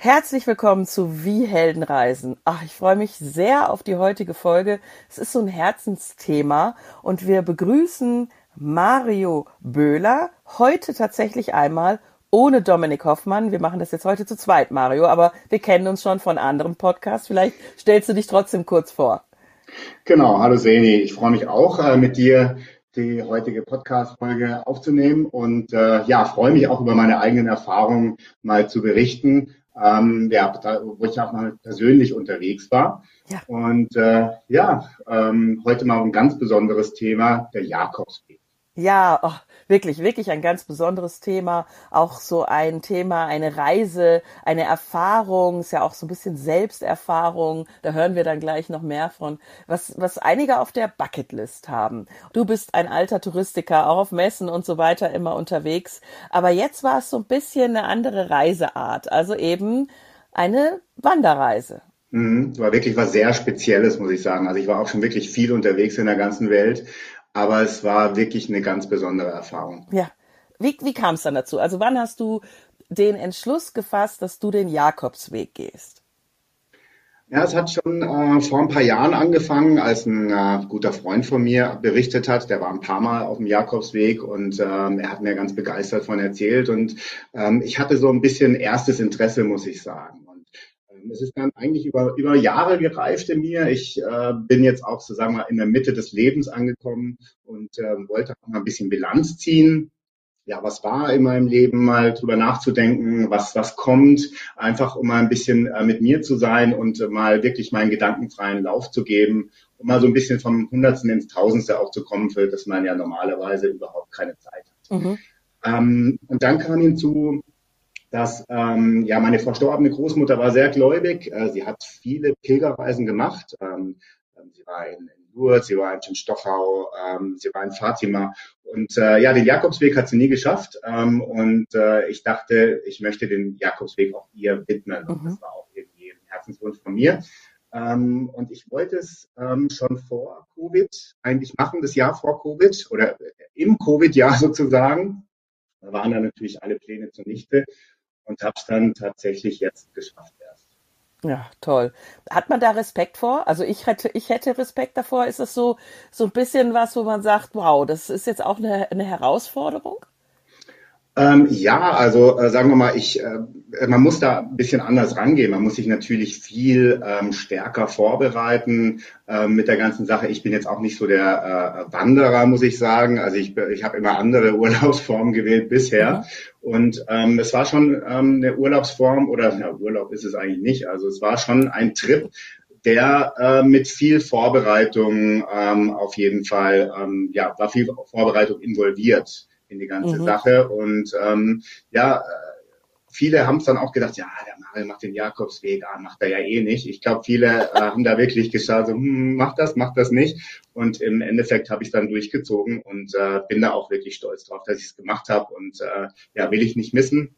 Herzlich willkommen zu Wie Helden reisen. Ach, ich freue mich sehr auf die heutige Folge. Es ist so ein Herzensthema und wir begrüßen Mario Böhler heute tatsächlich einmal ohne Dominik Hoffmann. Wir machen das jetzt heute zu zweit, Mario, aber wir kennen uns schon von anderen Podcasts. Vielleicht stellst du dich trotzdem kurz vor. Genau, hallo Seni. Ich freue mich auch, äh, mit dir die heutige Podcast-Folge aufzunehmen und äh, ja, freue mich auch über meine eigenen Erfahrungen mal zu berichten ähm, ja, da, wo ich auch mal persönlich unterwegs war. Ja. Und äh, ja, ähm, heute mal ein ganz besonderes Thema, der Jakobsweg. Ja, oh, wirklich, wirklich ein ganz besonderes Thema. Auch so ein Thema, eine Reise, eine Erfahrung, ist ja auch so ein bisschen Selbsterfahrung. Da hören wir dann gleich noch mehr von, was, was einige auf der Bucketlist haben. Du bist ein alter Touristiker, auch auf Messen und so weiter immer unterwegs. Aber jetzt war es so ein bisschen eine andere Reiseart. Also eben eine Wanderreise. Mhm, war wirklich was sehr Spezielles, muss ich sagen. Also ich war auch schon wirklich viel unterwegs in der ganzen Welt aber es war wirklich eine ganz besondere Erfahrung. Ja. Wie, wie kam es dann dazu? Also wann hast du den Entschluss gefasst, dass du den Jakobsweg gehst? Ja, es hat schon äh, vor ein paar Jahren angefangen, als ein äh, guter Freund von mir berichtet hat. Der war ein paar Mal auf dem Jakobsweg und ähm, er hat mir ganz begeistert von erzählt. Und ähm, ich hatte so ein bisschen erstes Interesse, muss ich sagen. Es ist dann eigentlich über, über Jahre gereift in mir. Ich äh, bin jetzt auch sozusagen mal in der Mitte des Lebens angekommen und äh, wollte auch mal ein bisschen Bilanz ziehen. Ja, was war in meinem Leben, mal drüber nachzudenken, was, was kommt, einfach um mal ein bisschen äh, mit mir zu sein und äh, mal wirklich meinen gedankenfreien Lauf zu geben, um mal so ein bisschen vom Hundertsten ins Tausendste auch zu kommen, für das man ja normalerweise überhaupt keine Zeit hat. Mhm. Ähm, und dann kam hinzu, dass ähm, ja meine verstorbene Großmutter war sehr gläubig. Äh, sie hat viele Pilgerreisen gemacht. Ähm, ähm sie war in, in Lourdes, sie war in Stochau, ähm, sie war in Fatima. Und äh, ja, den Jakobsweg hat sie nie geschafft. Ähm, und äh, ich dachte, ich möchte den Jakobsweg auch ihr widmen. Und mhm. das war auch irgendwie ein Herzenswunsch von mir. Ähm, und ich wollte es ähm, schon vor Covid eigentlich machen, das Jahr vor Covid oder im Covid-Jahr sozusagen. Da waren dann natürlich alle Pläne zunichte und habe es dann tatsächlich jetzt geschafft erst. Ja, toll. Hat man da Respekt vor? Also ich hätte, ich hätte Respekt davor. Ist das so, so ein bisschen was, wo man sagt, wow, das ist jetzt auch eine, eine Herausforderung? Ähm, ja, also äh, sagen wir mal, ich, äh, man muss da ein bisschen anders rangehen. Man muss sich natürlich viel ähm, stärker vorbereiten äh, mit der ganzen Sache. Ich bin jetzt auch nicht so der äh, Wanderer, muss ich sagen. Also ich, ich habe immer andere Urlaubsformen gewählt bisher. Mhm. Und ähm, es war schon ähm, eine Urlaubsform oder ja, Urlaub ist es eigentlich nicht. Also es war schon ein Trip, der äh, mit viel Vorbereitung ähm, auf jeden Fall, ähm, ja, war viel Vorbereitung involviert in die ganze mhm. Sache. Und ähm, ja, viele haben es dann auch gedacht, ja, der Mario macht den Jakobsweg, ah, macht er ja eh nicht. Ich glaube, viele äh, haben da wirklich geschaut, so, hm, mach das, mach das nicht. Und im Endeffekt habe ich dann durchgezogen und äh, bin da auch wirklich stolz drauf, dass ich es gemacht habe. Und äh, ja, will ich nicht missen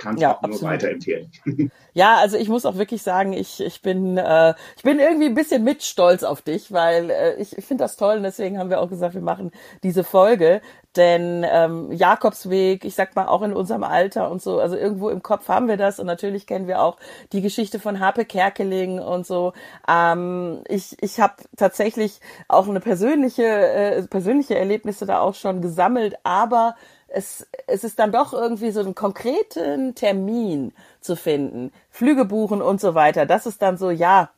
kann es ja, auch absolut. nur weiterempfehlen. Ja, also ich muss auch wirklich sagen, ich, ich bin äh, ich bin irgendwie ein bisschen mit stolz auf dich, weil äh, ich, ich finde das toll und deswegen haben wir auch gesagt, wir machen diese Folge, denn ähm, Jakobsweg, ich sag mal auch in unserem Alter und so, also irgendwo im Kopf haben wir das und natürlich kennen wir auch die Geschichte von Harpe Kerkeling und so. Ähm, ich ich habe tatsächlich auch eine persönliche äh, persönliche Erlebnisse da auch schon gesammelt, aber es, es ist dann doch irgendwie so einen konkreten Termin zu finden, Flüge buchen und so weiter. Das ist dann so, ja,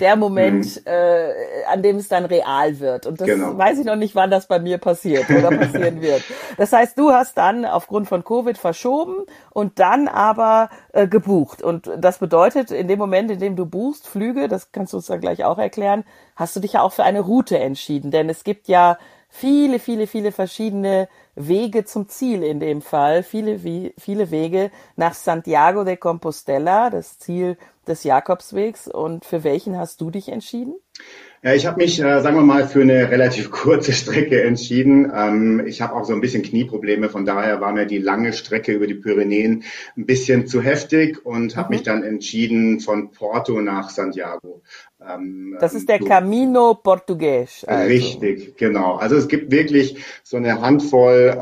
der Moment, mhm. äh, an dem es dann real wird. Und das genau. weiß ich noch nicht, wann das bei mir passiert oder passieren wird. Das heißt, du hast dann aufgrund von Covid verschoben und dann aber äh, gebucht. Und das bedeutet, in dem Moment, in dem du buchst, Flüge, das kannst du uns dann gleich auch erklären, hast du dich ja auch für eine Route entschieden. Denn es gibt ja viele, viele, viele verschiedene Wege zum Ziel in dem Fall, viele, viele Wege nach Santiago de Compostela, das Ziel des Jakobswegs. Und für welchen hast du dich entschieden? Ja, ich habe mich, äh, sagen wir mal, für eine relativ kurze Strecke entschieden. Ähm, ich habe auch so ein bisschen Knieprobleme, von daher war mir die lange Strecke über die Pyrenäen ein bisschen zu heftig und habe mhm. mich dann entschieden von Porto nach Santiago. Ähm, das ist der so, Camino Portugues. Also. Richtig, genau. Also es gibt wirklich so eine Handvoll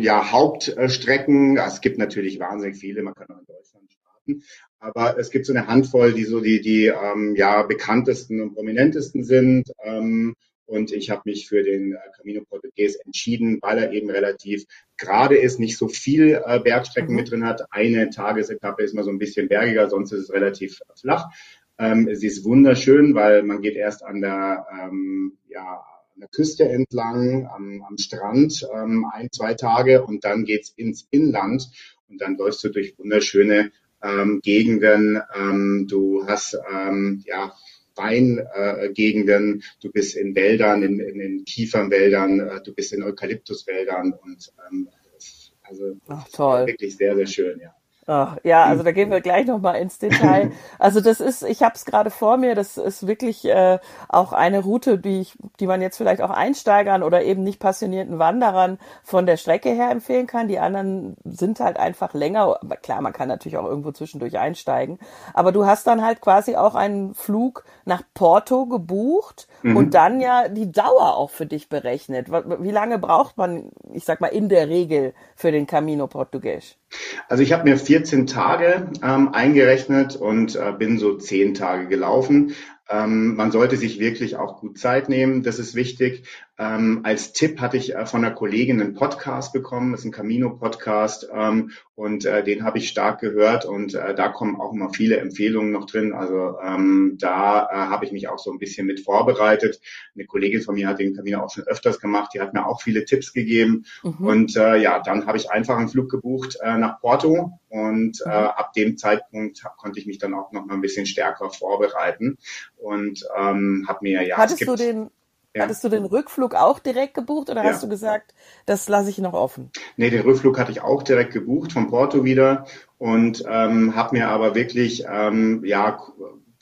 ja, Hauptstrecken. Es gibt natürlich wahnsinnig viele, man kann auch in Deutschland starten. Aber es gibt so eine Handvoll, die so die, die ähm, ja, bekanntesten und prominentesten sind. Ähm, und ich habe mich für den äh, Camino Portugues entschieden, weil er eben relativ gerade ist, nicht so viel äh, Bergstrecken mhm. mit drin hat. Eine Tagesetappe ist mal so ein bisschen bergiger, sonst ist es relativ flach. Ähm, sie ist wunderschön, weil man geht erst an der, ähm, ja, an der Küste entlang, am, am Strand ähm, ein, zwei Tage und dann geht's ins Inland und dann läufst du durch wunderschöne ähm, Gegenden. Ähm, du hast ähm, ja Weingegenden, äh, du bist in Wäldern, in, in den Kiefernwäldern, äh, du bist in Eukalyptuswäldern und ähm, also Ach, toll. wirklich sehr, sehr schön, ja. Oh, ja, also da gehen wir gleich nochmal ins Detail. Also das ist, ich habe es gerade vor mir, das ist wirklich äh, auch eine Route, die, ich, die man jetzt vielleicht auch Einsteigern oder eben nicht passionierten Wanderern von der Strecke her empfehlen kann. Die anderen sind halt einfach länger. Aber klar, man kann natürlich auch irgendwo zwischendurch einsteigen. Aber du hast dann halt quasi auch einen Flug nach Porto gebucht mhm. und dann ja die Dauer auch für dich berechnet. Wie lange braucht man, ich sag mal, in der Regel für den Camino Portugues? Also ich habe mir 14 Tage ähm, eingerechnet und äh, bin so 10 Tage gelaufen. Ähm, man sollte sich wirklich auch gut Zeit nehmen, das ist wichtig. Ähm, als Tipp hatte ich äh, von einer Kollegin einen Podcast bekommen, das ist ein Camino-Podcast ähm, und äh, den habe ich stark gehört und äh, da kommen auch immer viele Empfehlungen noch drin. Also ähm, da äh, habe ich mich auch so ein bisschen mit vorbereitet. Eine Kollegin von mir hat den Camino auch schon öfters gemacht, die hat mir auch viele Tipps gegeben mhm. und äh, ja, dann habe ich einfach einen Flug gebucht äh, nach Porto und mhm. ab dem Zeitpunkt konnte ich mich dann auch noch mal ein bisschen stärker vorbereiten und ähm, habe mir ja. Hattest du den ja. Hattest du den Rückflug auch direkt gebucht oder ja. hast du gesagt, das lasse ich noch offen? Nee, den Rückflug hatte ich auch direkt gebucht von Porto wieder und ähm, habe mir aber wirklich ähm, ja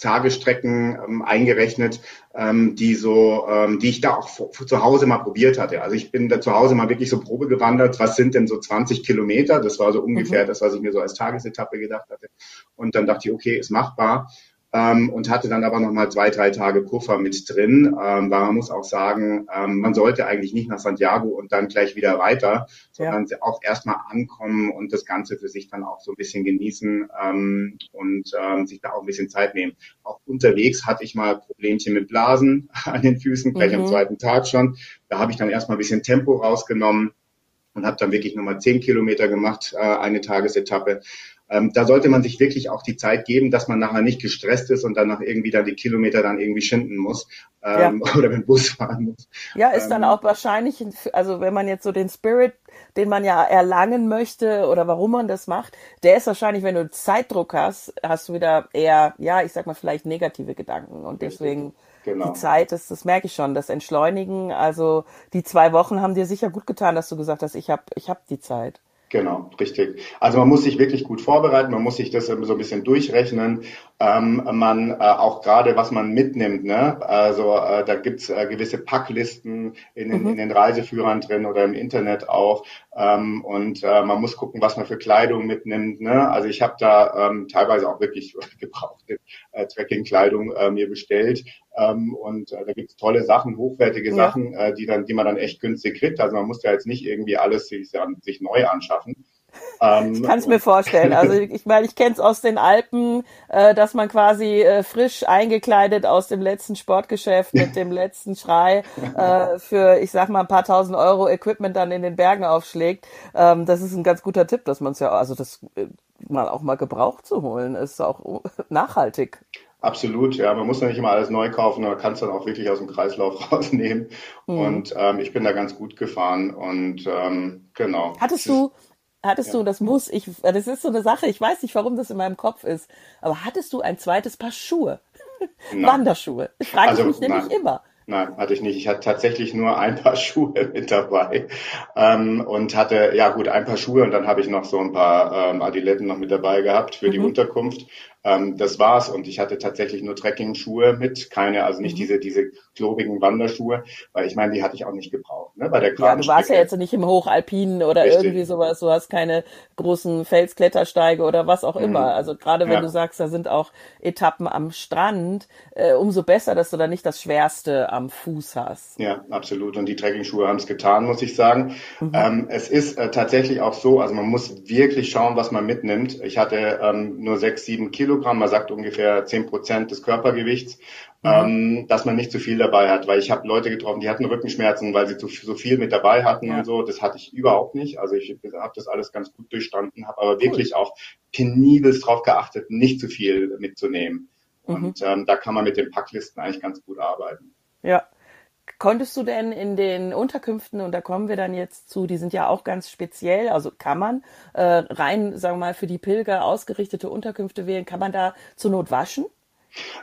Tagestrecken ähm, eingerechnet, ähm, die so, ähm, die ich da auch zu Hause mal probiert hatte. Also ich bin da zu Hause mal wirklich so Probe gewandert. Was sind denn so 20 Kilometer? Das war so ungefähr mhm. das, was ich mir so als Tagesetappe gedacht hatte. Und dann dachte ich, okay, ist machbar ähm, und hatte dann aber nochmal zwei, drei Tage Puffer mit drin, ähm, weil man muss auch sagen, ähm, man sollte eigentlich nicht nach Santiago und dann gleich wieder weiter, sondern ja. auch erstmal ankommen und das Ganze für sich dann auch so ein bisschen genießen ähm, und ähm, sich da auch ein bisschen Zeit nehmen. Auch unterwegs hatte ich mal Problemchen mit Blasen an den Füßen, gleich mhm. am zweiten Tag schon. Da habe ich dann erstmal ein bisschen Tempo rausgenommen und habe dann wirklich nochmal zehn Kilometer gemacht, äh, eine Tagesetappe. Ähm, da sollte man sich wirklich auch die Zeit geben, dass man nachher nicht gestresst ist und dann nach irgendwie dann die Kilometer dann irgendwie schinden muss ähm, ja. oder mit dem Bus fahren muss. Ja, ist ähm, dann auch wahrscheinlich, also wenn man jetzt so den Spirit, den man ja erlangen möchte oder warum man das macht, der ist wahrscheinlich, wenn du Zeitdruck hast, hast du wieder eher, ja, ich sag mal vielleicht negative Gedanken und deswegen Genau. Die Zeit ist, das merke ich schon, das Entschleunigen. Also die zwei Wochen haben dir sicher gut getan, dass du gesagt hast, ich habe ich hab die Zeit. Genau, richtig. Also man muss sich wirklich gut vorbereiten, man muss sich das so ein bisschen durchrechnen. Ähm, man äh, auch gerade, was man mitnimmt, ne? Also äh, da gibt's äh, gewisse Packlisten in den, mhm. in den Reiseführern drin oder im Internet auch. Ähm, und äh, man muss gucken, was man für Kleidung mitnimmt. Ne? Also ich habe da ähm, teilweise auch wirklich gebrauchte äh, Trekking-Kleidung äh, mir bestellt. Ähm, und äh, da gibt's tolle Sachen, hochwertige ja. Sachen, äh, die dann, die man dann echt günstig kriegt. Also man muss ja jetzt nicht irgendwie alles sich, sich neu anschaffen. Ähm, ich kann es mir vorstellen. Also ich meine, ich kenne es aus den Alpen, äh, dass man quasi äh, frisch eingekleidet aus dem letzten Sportgeschäft mit dem letzten Schrei äh, für, ich sag mal, ein paar tausend Euro Equipment dann in den Bergen aufschlägt. Ähm, das ist ein ganz guter Tipp, dass man es ja, also das äh, mal auch mal gebraucht zu holen, ist auch nachhaltig. Absolut, ja. Man muss ja nicht immer alles neu kaufen, man kann es dann auch wirklich aus dem Kreislauf rausnehmen. Mhm. Und ähm, ich bin da ganz gut gefahren und ähm, genau. Hattest du, hattest ja. du, das muss ich, das ist so eine Sache, ich weiß nicht, warum das in meinem Kopf ist, aber hattest du ein zweites Paar Schuhe? Wanderschuhe. Ich frage also, mich nämlich nein. immer. Nein, hatte ich nicht. Ich hatte tatsächlich nur ein paar Schuhe mit dabei ähm, und hatte, ja gut, ein paar Schuhe und dann habe ich noch so ein paar ähm, Adiletten noch mit dabei gehabt für mhm. die Unterkunft. Ähm, das war's und ich hatte tatsächlich nur Trekking-Schuhe mit, keine, also nicht mhm. diese diese klobigen Wanderschuhe, weil ich meine, die hatte ich auch nicht gebraucht. Ne? Bei der ja, du warst ja jetzt nicht im Hochalpinen oder Richtig. irgendwie sowas, du hast keine großen Felsklettersteige oder was auch mhm. immer. Also gerade wenn ja. du sagst, da sind auch Etappen am Strand, äh, umso besser, dass du da nicht das Schwerste am Fuß hast. Ja, absolut. Und die Trekking-Schuhe haben es getan, muss ich sagen. Mhm. Ähm, es ist äh, tatsächlich auch so, also man muss wirklich schauen, was man mitnimmt. Ich hatte ähm, nur sechs, sieben Kilo Kilogramm, man sagt ungefähr 10 Prozent des Körpergewichts, mhm. ähm, dass man nicht zu viel dabei hat, weil ich habe Leute getroffen, die hatten Rückenschmerzen, weil sie zu, so viel mit dabei hatten ja. und so. Das hatte ich überhaupt nicht. Also ich habe das alles ganz gut durchstanden, habe aber cool. wirklich auch penibelst darauf geachtet, nicht zu viel mitzunehmen. Mhm. Und ähm, da kann man mit den Packlisten eigentlich ganz gut arbeiten. Ja. Konntest du denn in den Unterkünften, und da kommen wir dann jetzt zu, die sind ja auch ganz speziell, also kann man äh, rein, sagen wir mal, für die Pilger ausgerichtete Unterkünfte wählen, kann man da zur Not waschen?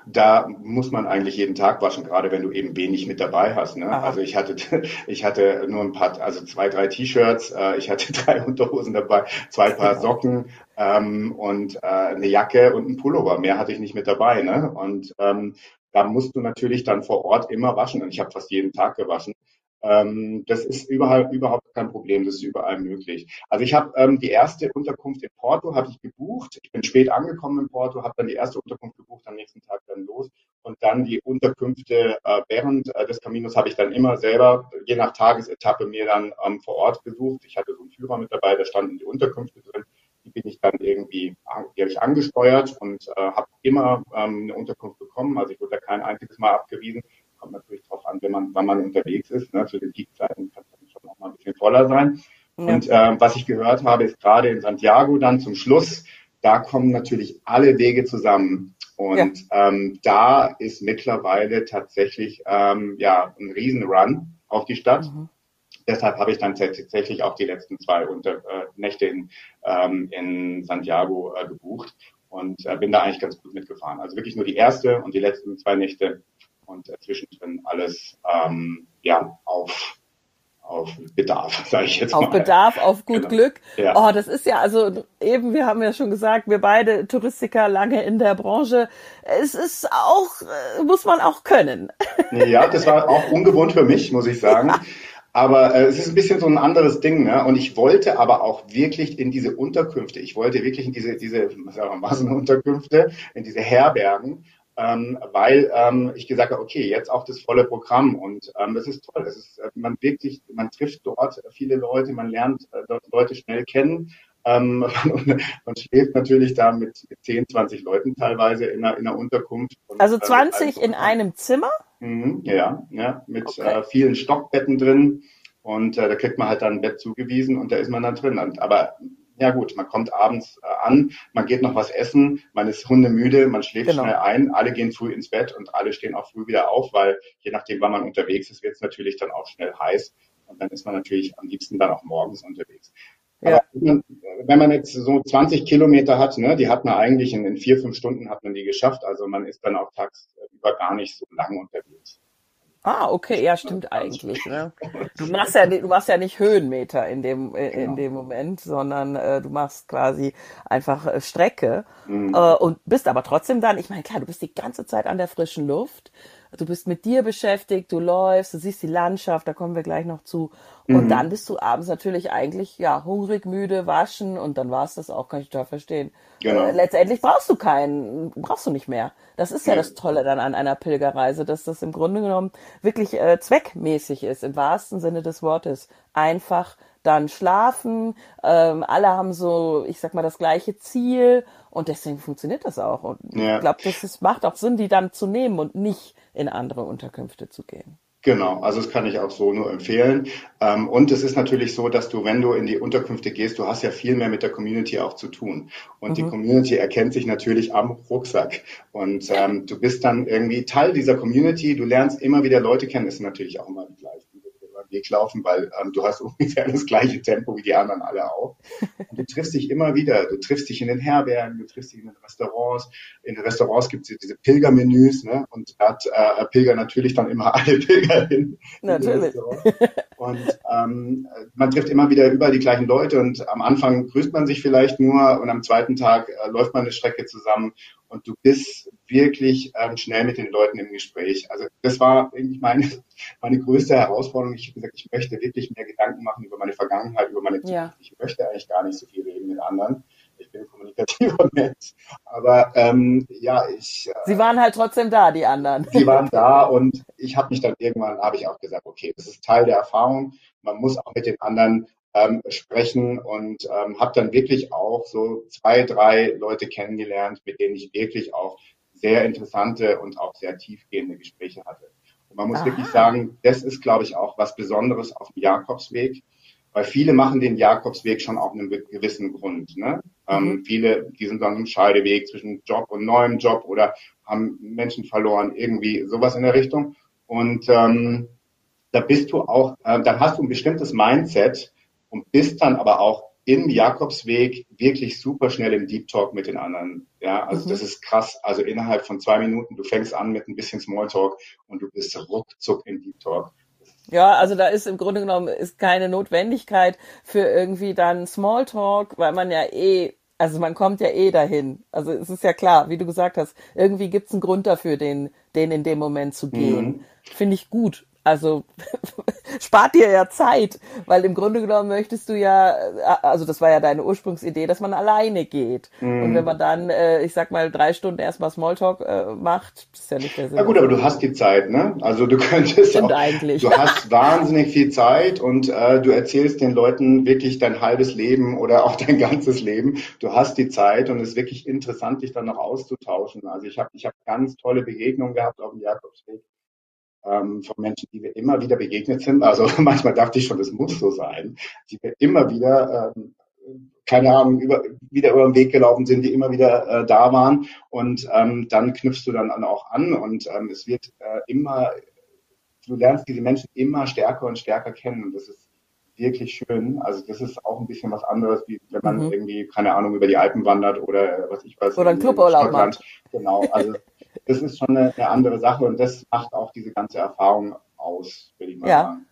Da muss man eigentlich jeden Tag waschen, gerade wenn du eben wenig mit dabei hast. Ne? Also ich hatte, ich hatte nur ein paar, also zwei, drei T-Shirts, äh, ich hatte drei Unterhosen dabei, zwei Paar Socken ähm, und äh, eine Jacke und ein Pullover. Mehr hatte ich nicht mit dabei. Ne? Und ähm, da musst du natürlich dann vor Ort immer waschen. Und ich habe fast jeden Tag gewaschen. Ähm, das ist überall, überhaupt kein Problem, das ist überall möglich. Also ich habe ähm, die erste Unterkunft in Porto habe ich gebucht. Ich bin spät angekommen in Porto, habe dann die erste Unterkunft gebucht, am nächsten Tag dann los und dann die Unterkünfte äh, während äh, des Caminos habe ich dann immer selber je nach Tagesetappe mir dann ähm, vor Ort besucht. Ich hatte so einen Führer mit dabei, da standen die Unterkünfte drin. Die bin ich dann irgendwie, die habe ich angesteuert und äh, habe immer ähm, eine Unterkunft bekommen. Also ich wurde da kein einziges Mal abgewiesen kommt natürlich drauf an, wenn man, wann man unterwegs ist. Ne? Zu den Peakzeiten kann es schon noch mal ein bisschen voller sein. Ja. Und äh, was ich gehört habe, ist gerade in Santiago dann zum Schluss, da kommen natürlich alle Wege zusammen. Und ja. ähm, da ist mittlerweile tatsächlich ähm, ja ein Riesenrun auf die Stadt. Mhm. Deshalb habe ich dann tatsächlich auch die letzten zwei Unter äh, Nächte in, ähm, in Santiago äh, gebucht und äh, bin da eigentlich ganz gut mitgefahren. Also wirklich nur die erste und die letzten zwei Nächte und zwischendrin alles ähm, ja auf auf Bedarf, sage ich jetzt auf mal. Auf Bedarf, auf gut genau. Glück. Ja. Oh, das ist ja also eben, wir haben ja schon gesagt, wir beide Touristiker lange in der Branche. Es ist auch, äh, muss man auch können. Ja, das war auch ungewohnt für mich, muss ich sagen. Aber äh, es ist ein bisschen so ein anderes Ding, ne? Und ich wollte aber auch wirklich in diese Unterkünfte, ich wollte wirklich in diese, diese Massenunterkünfte, in diese Herbergen ähm, weil ähm, ich gesagt habe, okay, jetzt auch das volle Programm und ähm, es ist toll. Es ist, äh, man wirklich, man trifft dort viele Leute, man lernt äh, dort Leute schnell kennen. Ähm, man schläft natürlich da mit, mit 10, 20 Leuten teilweise in einer, in einer Unterkunft. Und, also 20 äh, also, in einem Zimmer? Mhm, ja, ja, mit okay. äh, vielen Stockbetten drin. Und äh, da kriegt man halt dann ein Bett zugewiesen und da ist man dann drin. Und, aber ja gut, man kommt abends äh, an, man geht noch was essen, man ist hundemüde, man schläft genau. schnell ein, alle gehen früh ins Bett und alle stehen auch früh wieder auf, weil je nachdem, wann man unterwegs ist, wird es natürlich dann auch schnell heiß und dann ist man natürlich am liebsten dann auch morgens unterwegs. Ja. Aber wenn man jetzt so 20 Kilometer hat, ne, die hat man eigentlich in, in vier, fünf Stunden hat man die geschafft, also man ist dann auch tagsüber gar nicht so lang unterwegs. Ah, okay, ja, stimmt eigentlich. Ne? Du machst ja, du machst ja nicht Höhenmeter in dem in genau. dem Moment, sondern äh, du machst quasi einfach äh, Strecke mhm. äh, und bist aber trotzdem dann. Ich meine, klar, du bist die ganze Zeit an der frischen Luft. Du bist mit dir beschäftigt, du läufst, du siehst die Landschaft, da kommen wir gleich noch zu. Und mhm. dann bist du abends natürlich eigentlich ja hungrig, müde, waschen und dann war es das auch, kann ich total verstehen. Genau. Äh, letztendlich brauchst du keinen, brauchst du nicht mehr. Das ist ja, ja das Tolle dann an einer Pilgerreise, dass das im Grunde genommen wirklich äh, zweckmäßig ist, im wahrsten Sinne des Wortes. Einfach dann schlafen, ähm, alle haben so, ich sag mal, das gleiche Ziel und deswegen funktioniert das auch. Und ja. ich glaube, das ist, macht auch Sinn, die dann zu nehmen und nicht in andere Unterkünfte zu gehen. Genau, also das kann ich auch so nur empfehlen. Ähm, und es ist natürlich so, dass du, wenn du in die Unterkünfte gehst, du hast ja viel mehr mit der Community auch zu tun. Und mhm. die Community erkennt sich natürlich am Rucksack. Und ähm, du bist dann irgendwie Teil dieser Community, du lernst immer wieder Leute kennen, ist natürlich auch immer gleich Weg laufen, weil ähm, du hast ungefähr das gleiche Tempo wie die anderen alle auch. Und du triffst dich immer wieder. Du triffst dich in den Herbergen, du triffst dich in den Restaurants. In den Restaurants gibt es diese Pilgermenüs, ne? Und da hat äh, Pilger natürlich dann immer alle Pilger hin. Natürlich. Und ähm, man trifft immer wieder überall die gleichen Leute und am Anfang grüßt man sich vielleicht nur und am zweiten Tag äh, läuft man eine Strecke zusammen und du bist wirklich ähm, schnell mit den Leuten im Gespräch. Also das war eigentlich meine, meine größte Herausforderung. Ich habe gesagt, ich möchte wirklich mehr Gedanken machen über meine Vergangenheit, über meine Zukunft. Ja. Ich möchte eigentlich gar nicht so viel reden mit anderen. Ich bin ein kommunikativer Mensch. Aber ähm, ja, ich. Äh, Sie waren halt trotzdem da, die anderen. Sie waren da und ich habe mich dann irgendwann, habe ich auch gesagt, okay, das ist Teil der Erfahrung. Man muss auch mit den anderen ähm, sprechen und ähm, habe dann wirklich auch so zwei, drei Leute kennengelernt, mit denen ich wirklich auch sehr interessante und auch sehr tiefgehende Gespräche hatte. Und man muss Aha. wirklich sagen, das ist, glaube ich, auch was Besonderes auf dem Jakobsweg, weil viele machen den Jakobsweg schon auf einem gewissen Grund. Ne? Ähm, mhm. Ähm, viele, die sind dann im Scheideweg zwischen Job und neuem Job oder haben Menschen verloren, irgendwie sowas in der Richtung. Und ähm, da bist du auch, äh, dann hast du ein bestimmtes Mindset und bist dann aber auch im Jakobsweg wirklich super schnell im Deep Talk mit den anderen. Ja, also mhm. das ist krass. Also innerhalb von zwei Minuten, du fängst an mit ein bisschen Smalltalk und du bist ruckzuck im Deep Talk. Ja, also da ist im Grunde genommen ist keine Notwendigkeit für irgendwie dann Smalltalk, weil man ja eh, also man kommt ja eh dahin. Also es ist ja klar, wie du gesagt hast, irgendwie gibt's einen Grund dafür, den, den in dem Moment zu gehen. Mhm. Finde ich gut. Also spart dir ja Zeit, weil im Grunde genommen möchtest du ja, also das war ja deine Ursprungsidee, dass man alleine geht. Mm. Und wenn man dann, äh, ich sag mal, drei Stunden erstmal Smalltalk äh, macht, ist ja nicht der Sinn. Ja gut, aber du hast die Zeit, ne? Also du könntest Stimmt auch, eigentlich. du hast wahnsinnig viel Zeit und äh, du erzählst den Leuten wirklich dein halbes Leben oder auch dein ganzes Leben. Du hast die Zeit und es ist wirklich interessant, dich dann noch auszutauschen. Also ich habe ich hab ganz tolle Begegnungen gehabt auf dem Jakobsweg ähm, von Menschen, die wir immer wieder begegnet sind. Also manchmal dachte ich schon, das muss so sein, die wir immer wieder, ähm, keine Ahnung, über, wieder über den Weg gelaufen sind, die immer wieder äh, da waren. Und ähm, dann knüpfst du dann auch an und ähm, es wird äh, immer, du lernst diese Menschen immer stärker und stärker kennen. Und das ist wirklich schön. Also das ist auch ein bisschen was anderes, wie wenn man mhm. irgendwie, keine Ahnung, über die Alpen wandert oder was ich weiß. Oder ein Cluburlaub macht. Genau, also das ist schon eine, eine, andere Sache und das macht auch diese ganze Erfahrung aus, würde ich mal ja. sagen.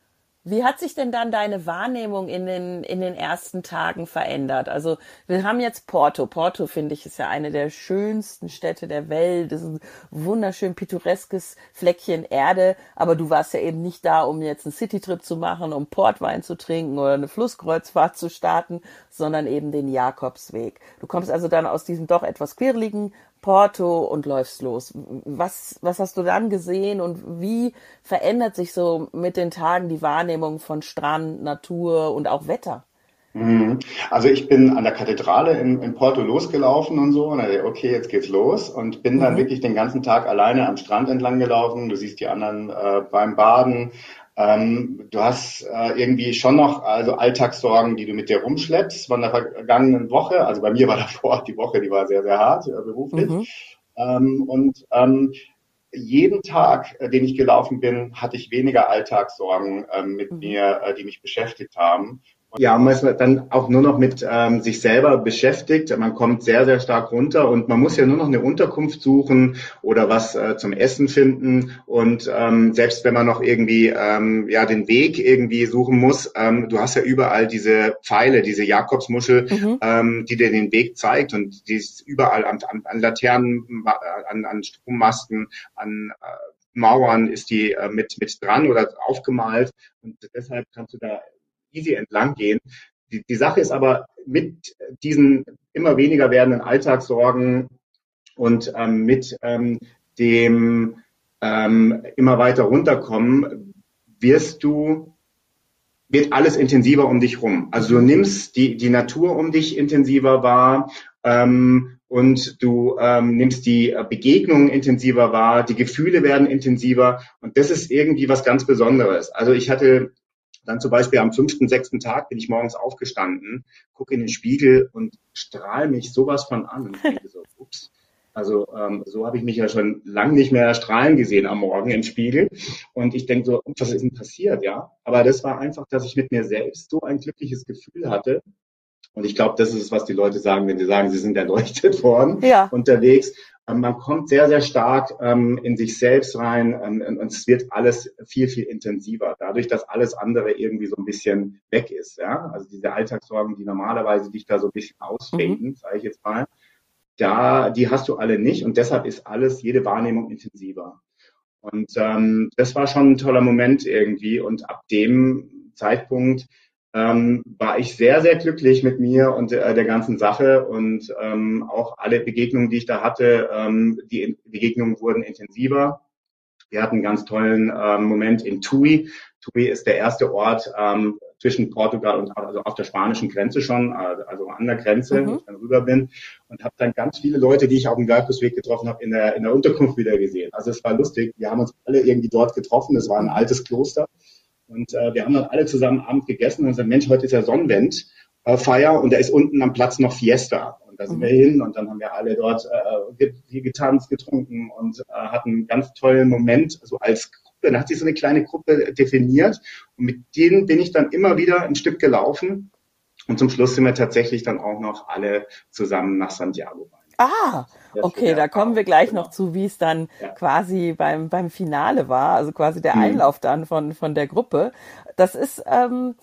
Wie hat sich denn dann deine Wahrnehmung in den, in den ersten Tagen verändert? Also wir haben jetzt Porto. Porto, finde ich, ist ja eine der schönsten Städte der Welt. Das ist ein wunderschön pittoreskes Fleckchen Erde. Aber du warst ja eben nicht da, um jetzt einen Citytrip zu machen, um Portwein zu trinken oder eine Flusskreuzfahrt zu starten, sondern eben den Jakobsweg. Du kommst also dann aus diesem doch etwas quirligen Porto und läufst los. Was, was hast du dann gesehen und wie verändert sich so mit den Tagen die Wahrnehmung von Strand, Natur und auch Wetter? Mhm. Also ich bin an der Kathedrale in, in Porto losgelaufen und so und dachte, okay, jetzt geht's los und bin dann mhm. wirklich den ganzen Tag alleine am Strand entlang gelaufen. Du siehst die anderen äh, beim Baden, ähm, du hast äh, irgendwie schon noch also Alltagssorgen, die du mit dir rumschleppst von der vergangenen Woche. Also bei mir war davor die Woche, die war sehr, sehr hart äh, beruflich. Mhm. Ähm, und ähm, jeden Tag, äh, den ich gelaufen bin, hatte ich weniger Alltagssorgen äh, mit mhm. mir, äh, die mich beschäftigt haben. Ja, man ist dann auch nur noch mit ähm, sich selber beschäftigt. Man kommt sehr, sehr stark runter und man muss ja nur noch eine Unterkunft suchen oder was äh, zum Essen finden. Und ähm, selbst wenn man noch irgendwie ähm, ja den Weg irgendwie suchen muss, ähm, du hast ja überall diese Pfeile, diese Jakobsmuschel, mhm. ähm, die dir den Weg zeigt und die ist überall an, an, an Laternen, an, an Strommasten, an äh, Mauern ist die äh, mit, mit dran oder aufgemalt. Und deshalb kannst du da easy entlang gehen. Die, die Sache ist aber mit diesen immer weniger werdenden Alltagssorgen und ähm, mit ähm, dem ähm, immer weiter runterkommen, wirst du wird alles intensiver um dich rum. Also du nimmst die, die Natur um dich intensiver wahr ähm, und du ähm, nimmst die Begegnungen intensiver wahr, die Gefühle werden intensiver und das ist irgendwie was ganz Besonderes. Also ich hatte dann zum Beispiel am fünften, sechsten Tag bin ich morgens aufgestanden, gucke in den Spiegel und strahle mich sowas von an. Und denke so, ups. Also ähm, so habe ich mich ja schon lang nicht mehr strahlen gesehen am Morgen im Spiegel. Und ich denke so, was ist denn passiert, ja? Aber das war einfach, dass ich mit mir selbst so ein glückliches Gefühl hatte. Und ich glaube, das ist es, was die Leute sagen, wenn sie sagen, sie sind erleuchtet worden ja. unterwegs. Ähm, man kommt sehr, sehr stark ähm, in sich selbst rein ähm, und es wird alles viel, viel intensiver, dadurch, dass alles andere irgendwie so ein bisschen weg ist. Ja? Also diese Alltagssorgen, die normalerweise dich da so ein bisschen ausfaden, mhm. sage ich jetzt mal, da, die hast du alle nicht und deshalb ist alles, jede Wahrnehmung intensiver. Und ähm, das war schon ein toller Moment irgendwie und ab dem Zeitpunkt ähm, war ich sehr, sehr glücklich mit mir und äh, der ganzen Sache und ähm, auch alle Begegnungen, die ich da hatte, ähm, die Begegnungen wurden intensiver. Wir hatten einen ganz tollen ähm, Moment in Tui. Tui ist der erste Ort, ähm, zwischen Portugal und also auf der spanischen Grenze schon, also an der Grenze, mhm. wo ich dann rüber bin und habe dann ganz viele Leute, die ich auf dem Galkusweg getroffen habe, in der, in der Unterkunft wieder gesehen. Also es war lustig. Wir haben uns alle irgendwie dort getroffen. Es war ein altes Kloster. Und äh, wir haben dann alle zusammen Abend gegessen und gesagt, Mensch, heute ist ja Sonnenwend. Äh, Feier und da ist unten am Platz noch Fiesta. Und da sind mhm. wir hin und dann haben wir alle dort äh, getanzt, getrunken und äh, hatten einen ganz tollen Moment, so als Gruppe. Da hat sich so eine kleine Gruppe definiert und mit denen bin ich dann immer wieder ein Stück gelaufen. Und zum Schluss sind wir tatsächlich dann auch noch alle zusammen nach Santiago rein. Ah, okay, da kommen wir gleich genau. noch zu, wie es dann ja. quasi beim, beim Finale war, also quasi der mhm. Einlauf dann von, von der Gruppe. Das ist, ähm,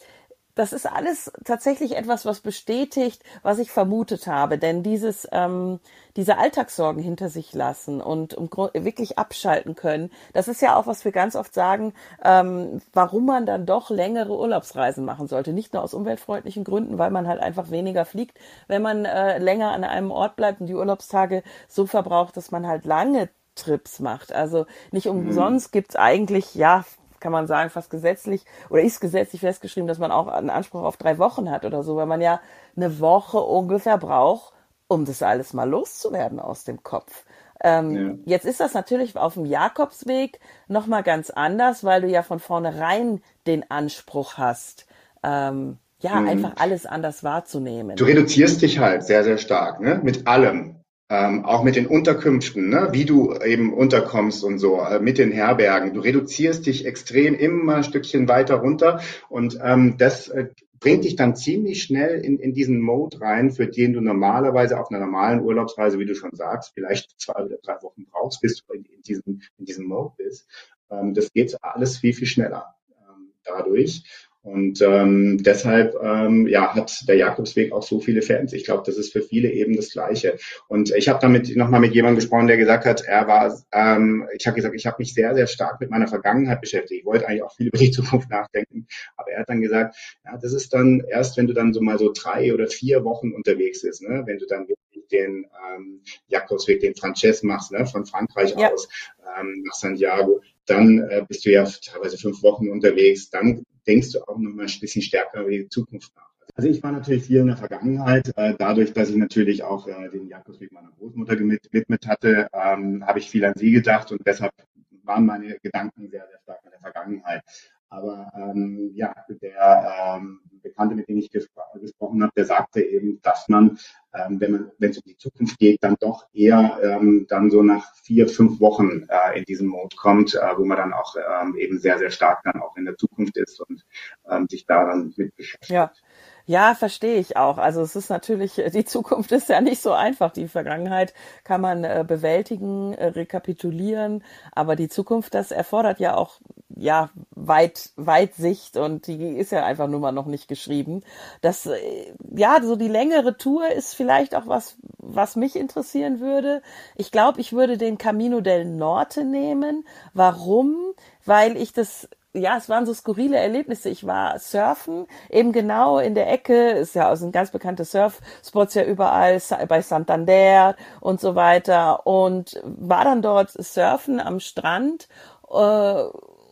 das ist alles tatsächlich etwas, was bestätigt, was ich vermutet habe. Denn dieses, ähm, diese Alltagssorgen hinter sich lassen und um, wirklich abschalten können, das ist ja auch, was wir ganz oft sagen, ähm, warum man dann doch längere Urlaubsreisen machen sollte. Nicht nur aus umweltfreundlichen Gründen, weil man halt einfach weniger fliegt, wenn man äh, länger an einem Ort bleibt und die Urlaubstage so verbraucht, dass man halt lange Trips macht. Also nicht umsonst gibt's eigentlich, ja, kann man sagen, fast gesetzlich oder ist gesetzlich festgeschrieben, dass man auch einen Anspruch auf drei Wochen hat oder so, weil man ja eine Woche ungefähr braucht, um das alles mal loszuwerden aus dem Kopf. Ähm, ja. Jetzt ist das natürlich auf dem Jakobsweg nochmal ganz anders, weil du ja von vornherein den Anspruch hast, ähm, ja, mhm. einfach alles anders wahrzunehmen. Du reduzierst dich halt sehr, sehr stark, ne? Mit allem ähm, auch mit den Unterkünften, ne, wie du eben unterkommst und so, äh, mit den Herbergen. Du reduzierst dich extrem immer ein Stückchen weiter runter und ähm, das äh, bringt dich dann ziemlich schnell in, in diesen Mode rein, für den du normalerweise auf einer normalen Urlaubsreise, wie du schon sagst, vielleicht zwei oder drei Wochen brauchst, bis du in, in diesem, in diesem Mode bist. Ähm, das geht alles viel, viel schneller ähm, dadurch. Und ähm, deshalb ähm, ja, hat der Jakobsweg auch so viele Fans. Ich glaube, das ist für viele eben das Gleiche. Und ich habe damit nochmal mit jemandem gesprochen, der gesagt hat, er war, ähm, ich habe gesagt, ich habe mich sehr, sehr stark mit meiner Vergangenheit beschäftigt. Ich wollte eigentlich auch viel über die Zukunft nachdenken. Aber er hat dann gesagt, ja, das ist dann erst, wenn du dann so mal so drei oder vier Wochen unterwegs bist, ne? wenn du dann wirklich den ähm, Jakobsweg, den Frances machst, ne? von Frankreich ja. aus ähm, nach Santiago, dann äh, bist du ja teilweise fünf Wochen unterwegs, dann denkst du auch noch mal ein bisschen stärker über die Zukunft nach. Also ich war natürlich viel in der Vergangenheit. Äh, dadurch, dass ich natürlich auch äh, den Jakobsweg meiner Großmutter gewidmet hatte, ähm, habe ich viel an sie gedacht und deshalb waren meine Gedanken sehr, sehr stark in der Vergangenheit. Aber ähm, ja, der ähm, Bekannte, mit dem ich gespro gesprochen habe, der sagte eben, dass man, ähm, wenn man, wenn es um die Zukunft geht, dann doch eher ähm, dann so nach vier, fünf Wochen äh, in diesen Mode kommt, äh, wo man dann auch ähm, eben sehr, sehr stark dann auch in der Zukunft ist und ähm, sich daran mit beschäftigt. Ja. Ja, verstehe ich auch. Also es ist natürlich, die Zukunft ist ja nicht so einfach. Die Vergangenheit kann man äh, bewältigen, äh, rekapitulieren, aber die Zukunft, das erfordert ja auch ja weit Weitsicht und die ist ja einfach nur mal noch nicht geschrieben. Das äh, ja, so die längere Tour ist vielleicht auch was, was mich interessieren würde. Ich glaube, ich würde den Camino del Norte nehmen. Warum? Weil ich das ja, es waren so skurrile Erlebnisse. Ich war surfen, eben genau in der Ecke, ist ja sind ganz bekannte Surfspots ja überall, bei Santander und so weiter. Und war dann dort surfen am Strand. Äh,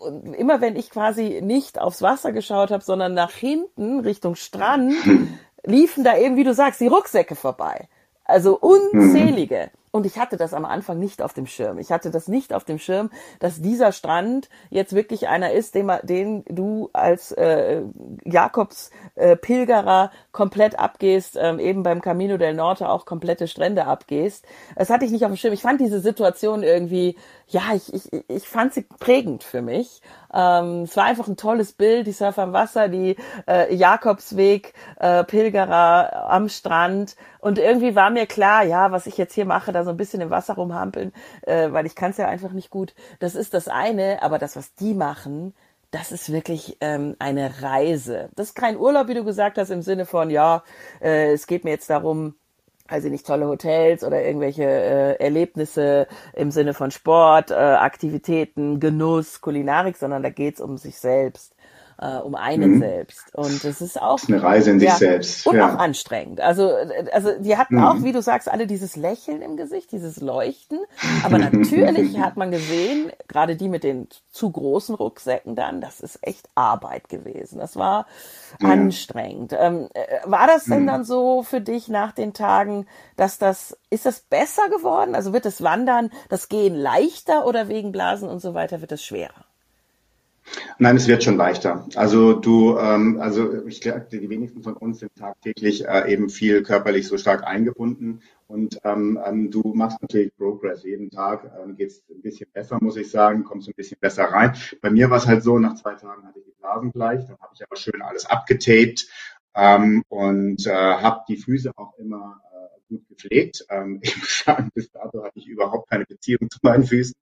und immer wenn ich quasi nicht aufs Wasser geschaut habe, sondern nach hinten Richtung Strand, liefen da eben, wie du sagst, die Rucksäcke vorbei. Also unzählige. Und ich hatte das am Anfang nicht auf dem Schirm. Ich hatte das nicht auf dem Schirm, dass dieser Strand jetzt wirklich einer ist, den, den du als äh, Jakobs äh, Pilgerer komplett abgehst, ähm, eben beim Camino del Norte auch komplette Strände abgehst. Das hatte ich nicht auf dem Schirm. Ich fand diese Situation irgendwie, ja, ich, ich, ich fand sie prägend für mich. Ähm, es war einfach ein tolles Bild, die Surfer am Wasser, die äh, Jakobsweg, äh, Pilgerer am Strand. Und irgendwie war mir klar, ja, was ich jetzt hier mache, so ein bisschen im Wasser rumhampeln, äh, weil ich kann es ja einfach nicht gut. Das ist das eine, aber das, was die machen, das ist wirklich ähm, eine Reise. Das ist kein Urlaub, wie du gesagt hast, im Sinne von, ja, äh, es geht mir jetzt darum, also nicht tolle Hotels oder irgendwelche äh, Erlebnisse im Sinne von Sport, äh, Aktivitäten, Genuss, Kulinarik, sondern da geht's um sich selbst. Äh, um einen mhm. selbst. Und es ist auch das ist eine Reise in sich ja, selbst. Und ja. auch anstrengend. Also, also die hatten mhm. auch, wie du sagst, alle dieses Lächeln im Gesicht, dieses Leuchten. Aber natürlich hat man gesehen, gerade die mit den zu großen Rucksäcken dann, das ist echt Arbeit gewesen. Das war ja. anstrengend. Ähm, äh, war das denn mhm. dann so für dich nach den Tagen, dass das, ist das besser geworden? Also wird das Wandern, das Gehen leichter oder wegen Blasen und so weiter wird das schwerer? Nein, es wird schon leichter. Also du, ähm, also ich glaube, die wenigsten von uns sind tagtäglich äh, eben viel körperlich so stark eingebunden. Und ähm, ähm, du machst natürlich Progress. Jeden Tag ähm, geht es ein bisschen besser, muss ich sagen, kommst ein bisschen besser rein. Bei mir war es halt so, nach zwei Tagen hatte ich die Blasen gleich, dann habe ich aber schön alles abgetaped ähm, und äh, habe die Füße auch immer gut gepflegt. Ähm, ich muss sagen, bis dato hatte ich überhaupt keine Beziehung zu meinen Füßen.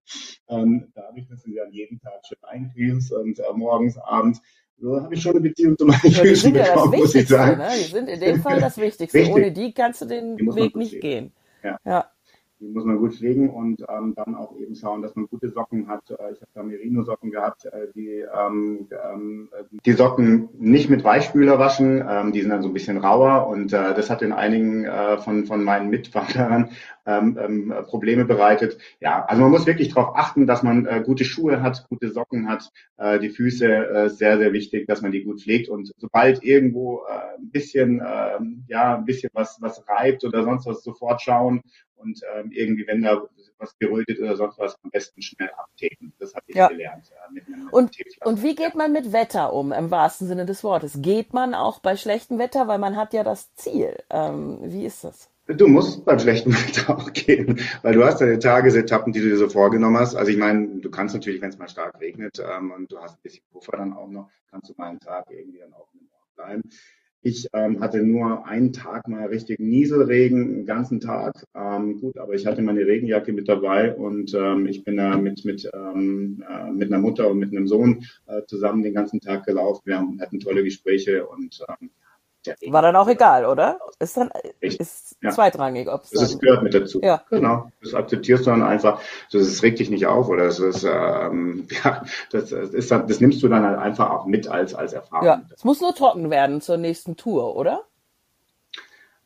Ähm, dadurch, dass du sie an jeden Tag schön eincremst und äh, morgens, abends, so habe ich schon eine Beziehung zu meinen ja, Füßen bekommen, muss ich sagen. Ne? Die sind in dem Fall das Wichtigste. Richtig. Ohne die kannst du den Weg nicht gehen. Ja. ja. Die muss man gut pflegen und ähm, dann auch eben schauen, dass man gute Socken hat. Äh, ich habe da Merino-Socken gehabt, äh, die ähm, ähm, die Socken nicht mit Weichspüler waschen, ähm, die sind dann so ein bisschen rauer und äh, das hat in einigen äh, von, von meinen Mitwanderern ähm, ähm, Probleme bereitet. Ja, also man muss wirklich darauf achten, dass man äh, gute Schuhe hat, gute Socken hat, äh, die Füße äh, sehr, sehr wichtig, dass man die gut pflegt und sobald irgendwo äh, ein bisschen, äh, ja, ein bisschen was, was reibt oder sonst was sofort schauen und ähm, irgendwie, wenn da was gerötet oder sonst was, am besten schnell abtapen. Das habe ich ja. gelernt. Ja, und, und wie geht man mit Wetter um, im wahrsten Sinne des Wortes? Geht man auch bei schlechtem Wetter, weil man hat ja das Ziel. Ähm, wie ist das? Du musst beim schlechten Wetter auch gehen, weil du hast deine Tagesetappen, die du dir so vorgenommen hast. Also ich meine, du kannst natürlich, wenn es mal stark regnet ähm, und du hast ein bisschen Puffer dann auch noch, kannst du mal einen Tag irgendwie dann auch im Ort bleiben. Ich ähm, hatte nur einen Tag mal richtig Nieselregen, einen ganzen Tag. Ähm, gut, aber ich hatte meine Regenjacke mit dabei und ähm, ich bin da mit, mit, ähm, äh, mit einer Mutter und mit einem Sohn äh, zusammen den ganzen Tag gelaufen. Wir haben, hatten tolle Gespräche und ähm, war dann auch egal, oder? Ist dann ist ja. zweitrangig, ob es. Das gehört mit dazu. Ja. Genau. Das akzeptierst du dann einfach. Das regt dich nicht auf oder das ist, ähm, ja, das ist dann, das nimmst du dann halt einfach auch mit als als Erfahrung. Ja. Es muss nur trocken werden zur nächsten Tour, oder?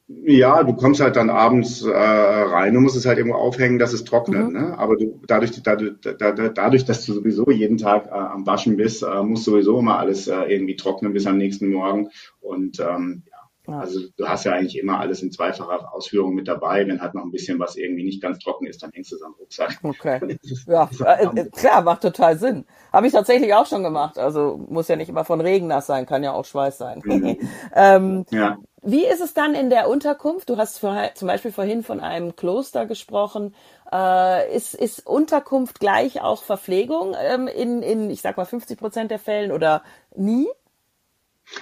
Ja, du kommst halt dann abends äh, rein, du musst es halt irgendwo aufhängen, dass es trocknet. Mhm. Ne? Aber du, dadurch, dadurch, dadurch, dass du sowieso jeden Tag äh, am Waschen bist, äh, muss sowieso immer alles äh, irgendwie trocknen bis am nächsten Morgen. Und ähm, ja, also du hast ja eigentlich immer alles in zweifacher Ausführung mit dabei. Wenn halt noch ein bisschen was irgendwie nicht ganz trocken ist, dann hängst du es am Rucksack. Okay. ja, äh, äh, klar, macht total Sinn. Habe ich tatsächlich auch schon gemacht. Also muss ja nicht immer von Regen nass sein, kann ja auch Schweiß sein. Mhm. ähm, ja. Wie ist es dann in der Unterkunft? Du hast vor, zum Beispiel vorhin von einem Kloster gesprochen. Äh, ist, ist Unterkunft gleich auch Verpflegung ähm, in, in, ich sag mal, 50 Prozent der Fällen oder nie?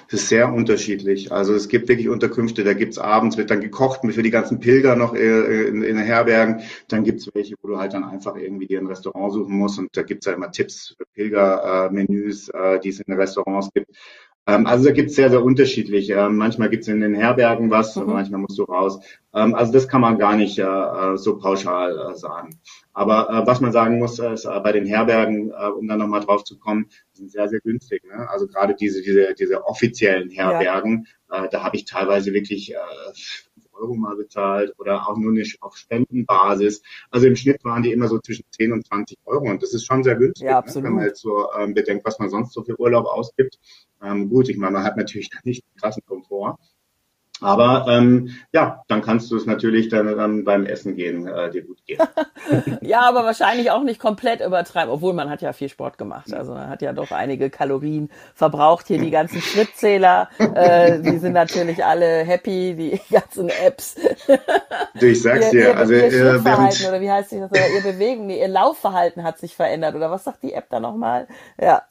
Es ist sehr unterschiedlich. Also es gibt wirklich Unterkünfte, da gibt's abends, wird dann gekocht für die ganzen Pilger noch äh, in, in Herbergen. Dann gibt's welche, wo du halt dann einfach irgendwie dir ein Restaurant suchen musst und da gibt's halt immer Tipps für Pilgermenüs, äh, die es in Restaurants gibt. Ähm, also da gibt's sehr, sehr unterschiedlich. Ähm, manchmal gibt's in den Herbergen was, mhm. manchmal musst du raus. Ähm, also das kann man gar nicht äh, äh so pauschal äh, sagen. Aber was man sagen muss, ist bei den Herbergen, um dann nochmal drauf zu kommen, sind sehr, sehr günstig. Ne? Also gerade diese, diese, diese offiziellen Herbergen, ja. da habe ich teilweise wirklich Euro mal bezahlt oder auch nur nicht auf Spendenbasis. Also im Schnitt waren die immer so zwischen 10 und 20 Euro und das ist schon sehr günstig, ja, ne? wenn man jetzt so ähm, bedenkt, was man sonst so für Urlaub ausgibt. Ähm, gut, ich meine, man hat natürlich nicht den krassen Komfort, aber ähm, ja, dann kannst du es natürlich dann, dann beim Essen gehen äh, dir gut gehen. ja, aber wahrscheinlich auch nicht komplett übertreiben, obwohl man hat ja viel Sport gemacht. Also man hat ja doch einige Kalorien verbraucht. Hier die ganzen Schrittzähler, äh, die sind natürlich alle happy, die ganzen Apps. du, ich sag's dir, ihr, also ihr äh, während... oder wie heißt das? Oder ihr Bewegung, ihr Laufverhalten hat sich verändert oder was sagt die App da nochmal? Ja.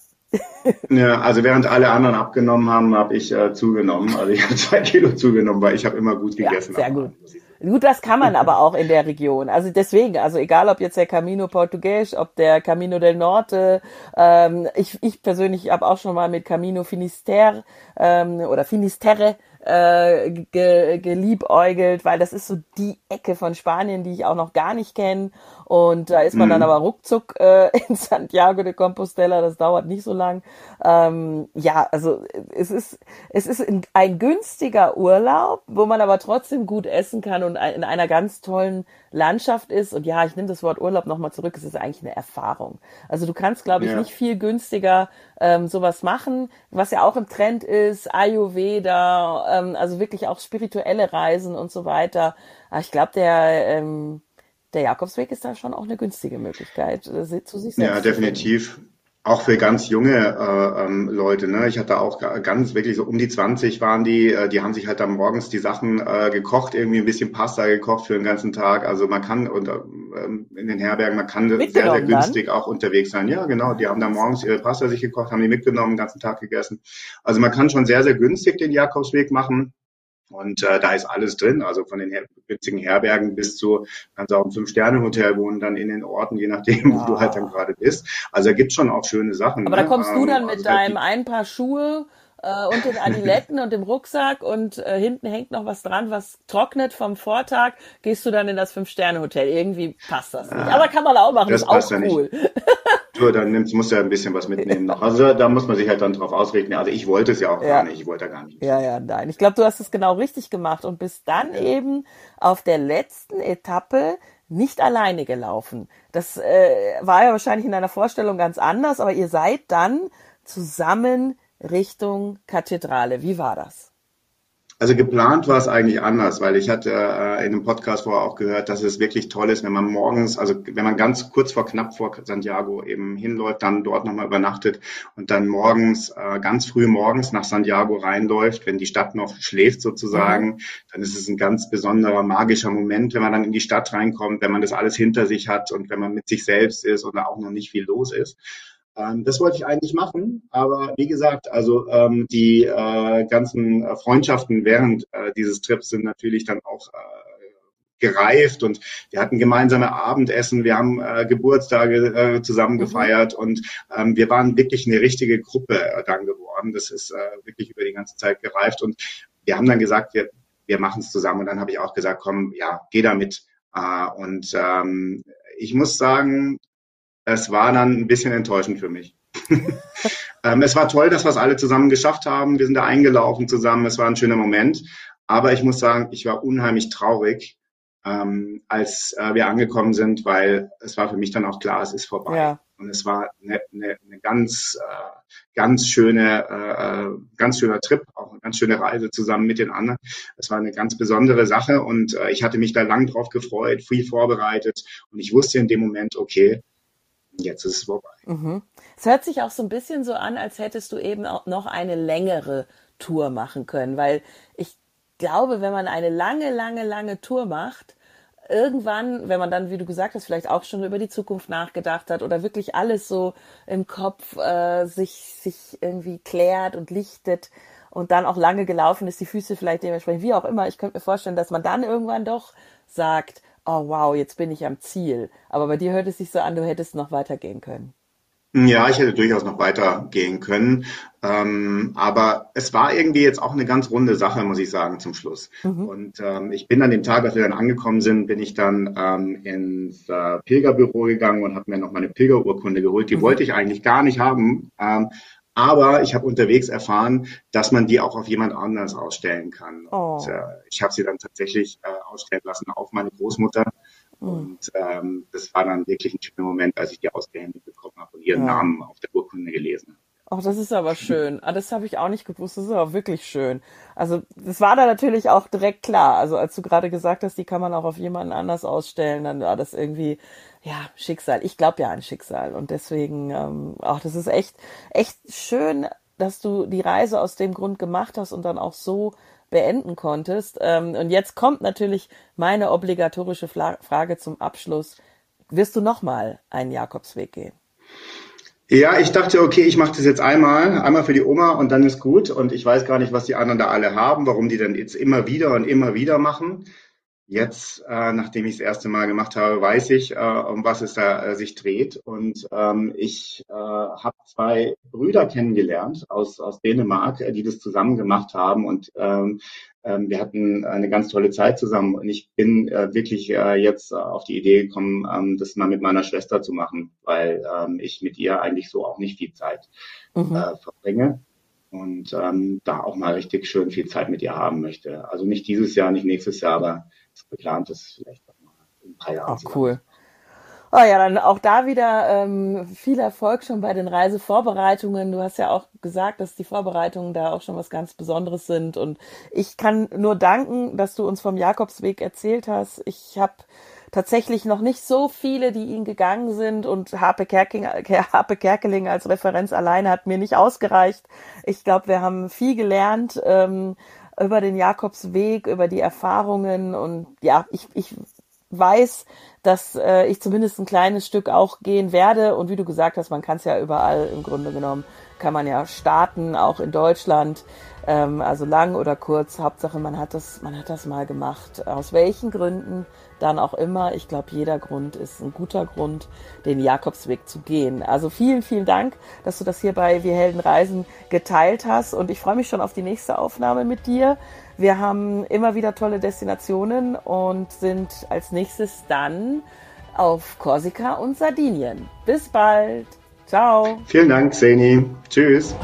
Ja, also während alle anderen abgenommen haben, habe ich äh, zugenommen. Also ich habe zwei Kilo zugenommen, weil ich habe immer gut gegessen. Ja, sehr gut. Gut, das kann man aber auch in der Region. Also deswegen, also egal ob jetzt der Camino Portugues, ob der Camino del Norte, ähm, ich, ich persönlich habe auch schon mal mit Camino Finisterre ähm, oder Finisterre äh, ge, geliebäugelt, weil das ist so die Ecke von Spanien, die ich auch noch gar nicht kenne. Und da ist man mhm. dann aber ruckzuck äh, in Santiago de Compostela, das dauert nicht so lang. Ähm, ja, also es ist, es ist ein günstiger Urlaub, wo man aber trotzdem gut essen kann und in einer ganz tollen Landschaft ist. Und ja, ich nehme das Wort Urlaub nochmal zurück, es ist eigentlich eine Erfahrung. Also du kannst, glaube ich, ja. nicht viel günstiger ähm, sowas machen, was ja auch im Trend ist, Ayurveda, ähm, also wirklich auch spirituelle Reisen und so weiter. Aber ich glaube, der, ähm, der Jakobsweg ist da schon auch eine günstige Möglichkeit, äh, zu sich selbst. Ja, definitiv auch für ganz junge äh, ähm, Leute. Ne? Ich hatte auch ganz wirklich so um die 20 waren die, äh, die haben sich halt dann morgens die Sachen äh, gekocht, irgendwie ein bisschen Pasta gekocht für den ganzen Tag. Also man kann und ähm, in den Herbergen, man kann sehr, sehr günstig dann? auch unterwegs sein. Ja, genau. Die haben dann morgens ihre Pasta sich gekocht, haben die mitgenommen, den ganzen Tag gegessen. Also man kann schon sehr, sehr günstig den Jakobsweg machen. Und äh, da ist alles drin, also von den her günstigen Herbergen bis zu, kannst auch im Fünf-Sterne-Hotel wohnen, dann in den Orten, je nachdem, ja. wo du halt dann gerade bist. Also da gibt's schon auch schöne Sachen. Aber ne? da kommst du dann ähm, mit also deinem ein Paar Schuhe äh, und den Adiletten und dem Rucksack und äh, hinten hängt noch was dran, was trocknet vom Vortag, gehst du dann in das Fünf-Sterne-Hotel. Irgendwie passt das nicht. Ah, Aber kann man auch machen, das ist auch cool. Ja du, dann nimmst, musst du ja ein bisschen was mitnehmen noch. Also da muss man sich halt dann drauf ausrichten. Also ich wollte es ja auch ja. gar nicht. Ich wollte gar nicht. Ja, ja, nein. Ich glaube, du hast es genau richtig gemacht und bist dann ja. eben auf der letzten Etappe nicht alleine gelaufen. Das äh, war ja wahrscheinlich in deiner Vorstellung ganz anders, aber ihr seid dann zusammen Richtung Kathedrale. Wie war das? Also geplant war es eigentlich anders, weil ich hatte äh, in einem Podcast vorher auch gehört, dass es wirklich toll ist, wenn man morgens, also wenn man ganz kurz vor knapp vor Santiago eben hinläuft, dann dort nochmal übernachtet und dann morgens, äh, ganz früh morgens nach Santiago reinläuft, wenn die Stadt noch schläft sozusagen, mhm. dann ist es ein ganz besonderer, magischer Moment, wenn man dann in die Stadt reinkommt, wenn man das alles hinter sich hat und wenn man mit sich selbst ist und da auch noch nicht viel los ist. Ähm, das wollte ich eigentlich machen, aber wie gesagt, also ähm, die äh, ganzen äh, Freundschaften während äh, dieses Trips sind natürlich dann auch äh, gereift und wir hatten gemeinsame Abendessen, wir haben äh, Geburtstage äh, zusammen mhm. gefeiert und ähm, wir waren wirklich eine richtige Gruppe äh, dann geworden. Das ist äh, wirklich über die ganze Zeit gereift und wir haben dann gesagt, wir, wir machen es zusammen und dann habe ich auch gesagt, komm, ja, geh da mit. Äh, und ähm, ich muss sagen, es war dann ein bisschen enttäuschend für mich. ähm, es war toll, dass wir es alle zusammen geschafft haben. Wir sind da eingelaufen zusammen. Es war ein schöner Moment. Aber ich muss sagen, ich war unheimlich traurig, ähm, als äh, wir angekommen sind, weil es war für mich dann auch klar, es ist vorbei. Ja. Und es war eine, eine, eine ganz, äh, ganz schöne, äh, ganz schöner Trip, auch eine ganz schöne Reise zusammen mit den anderen. Es war eine ganz besondere Sache und äh, ich hatte mich da lang drauf gefreut, viel vorbereitet und ich wusste in dem Moment, okay, jetzt ist es vorbei. Mhm. Es hört sich auch so ein bisschen so an, als hättest du eben auch noch eine längere Tour machen können, weil ich glaube, wenn man eine lange, lange, lange Tour macht, irgendwann, wenn man dann, wie du gesagt hast, vielleicht auch schon über die Zukunft nachgedacht hat oder wirklich alles so im Kopf äh, sich, sich irgendwie klärt und lichtet und dann auch lange gelaufen ist, die Füße vielleicht dementsprechend, wie auch immer, ich könnte mir vorstellen, dass man dann irgendwann doch sagt, oh wow, jetzt bin ich am Ziel. Aber bei dir hört es sich so an, du hättest noch weitergehen können. Ja, ich hätte durchaus noch weitergehen können. Ähm, aber es war irgendwie jetzt auch eine ganz runde Sache, muss ich sagen, zum Schluss. Mhm. Und ähm, ich bin an dem Tag, als wir dann angekommen sind, bin ich dann ähm, ins äh, Pilgerbüro gegangen und habe mir noch meine Pilgerurkunde geholt. Die mhm. wollte ich eigentlich gar nicht haben. Aber ich habe unterwegs erfahren, dass man die auch auf jemand anders ausstellen kann. Oh. Und, äh, ich habe sie dann tatsächlich äh, ausstellen lassen auf meine Großmutter. Mhm. Und ähm, das war dann wirklich ein schöner Moment, als ich die ausgehändigt bekommen habe und ihren ja. Namen auf der Urkunde gelesen habe. Ach, das ist aber schön. Ah, das habe ich auch nicht gewusst. Das ist aber wirklich schön. Also, das war da natürlich auch direkt klar. Also, als du gerade gesagt hast, die kann man auch auf jemanden anders ausstellen, dann war das irgendwie, ja, Schicksal. Ich glaube ja an Schicksal. Und deswegen, ähm, ach, das ist echt, echt schön, dass du die Reise aus dem Grund gemacht hast und dann auch so beenden konntest. Ähm, und jetzt kommt natürlich meine obligatorische Frage zum Abschluss. Wirst du nochmal einen Jakobsweg gehen? Ja, ich dachte, okay, ich mache das jetzt einmal, einmal für die Oma und dann ist gut. Und ich weiß gar nicht, was die anderen da alle haben, warum die dann jetzt immer wieder und immer wieder machen. Jetzt, äh, nachdem ich das erste Mal gemacht habe, weiß ich, äh, um was es da äh, sich dreht. Und ähm, ich äh, habe zwei Brüder kennengelernt aus, aus Dänemark, äh, die das zusammen gemacht haben. Und ähm, ähm, wir hatten eine ganz tolle Zeit zusammen. Und ich bin äh, wirklich äh, jetzt auf die Idee gekommen, ähm, das mal mit meiner Schwester zu machen, weil ähm, ich mit ihr eigentlich so auch nicht viel Zeit mhm. äh, verbringe und ähm, da auch mal richtig schön viel Zeit mit ihr haben möchte. Also nicht dieses Jahr, nicht nächstes Jahr, aber es geplant ist vielleicht auch mal in ein paar Jahren. Oh, cool. Oh ja, dann auch da wieder ähm, viel Erfolg schon bei den Reisevorbereitungen. Du hast ja auch gesagt, dass die Vorbereitungen da auch schon was ganz Besonderes sind. Und ich kann nur danken, dass du uns vom Jakobsweg erzählt hast. Ich habe tatsächlich noch nicht so viele, die ihn gegangen sind und Harpe, Kerking, Harpe Kerkeling als Referenz alleine hat mir nicht ausgereicht. Ich glaube, wir haben viel gelernt ähm, über den Jakobsweg, über die Erfahrungen und ja, ich, ich weiß, dass äh, ich zumindest ein kleines Stück auch gehen werde. Und wie du gesagt hast, man kann es ja überall im Grunde genommen, kann man ja starten, auch in Deutschland. Ähm, also lang oder kurz, Hauptsache man hat das, man hat das mal gemacht. Aus welchen Gründen dann auch immer. Ich glaube, jeder Grund ist ein guter Grund, den Jakobsweg zu gehen. Also vielen, vielen Dank, dass du das hier bei Wir Helden Reisen geteilt hast. Und ich freue mich schon auf die nächste Aufnahme mit dir. Wir haben immer wieder tolle Destinationen und sind als nächstes dann auf Korsika und Sardinien. Bis bald. Ciao. Vielen Dank, Seni. Tschüss.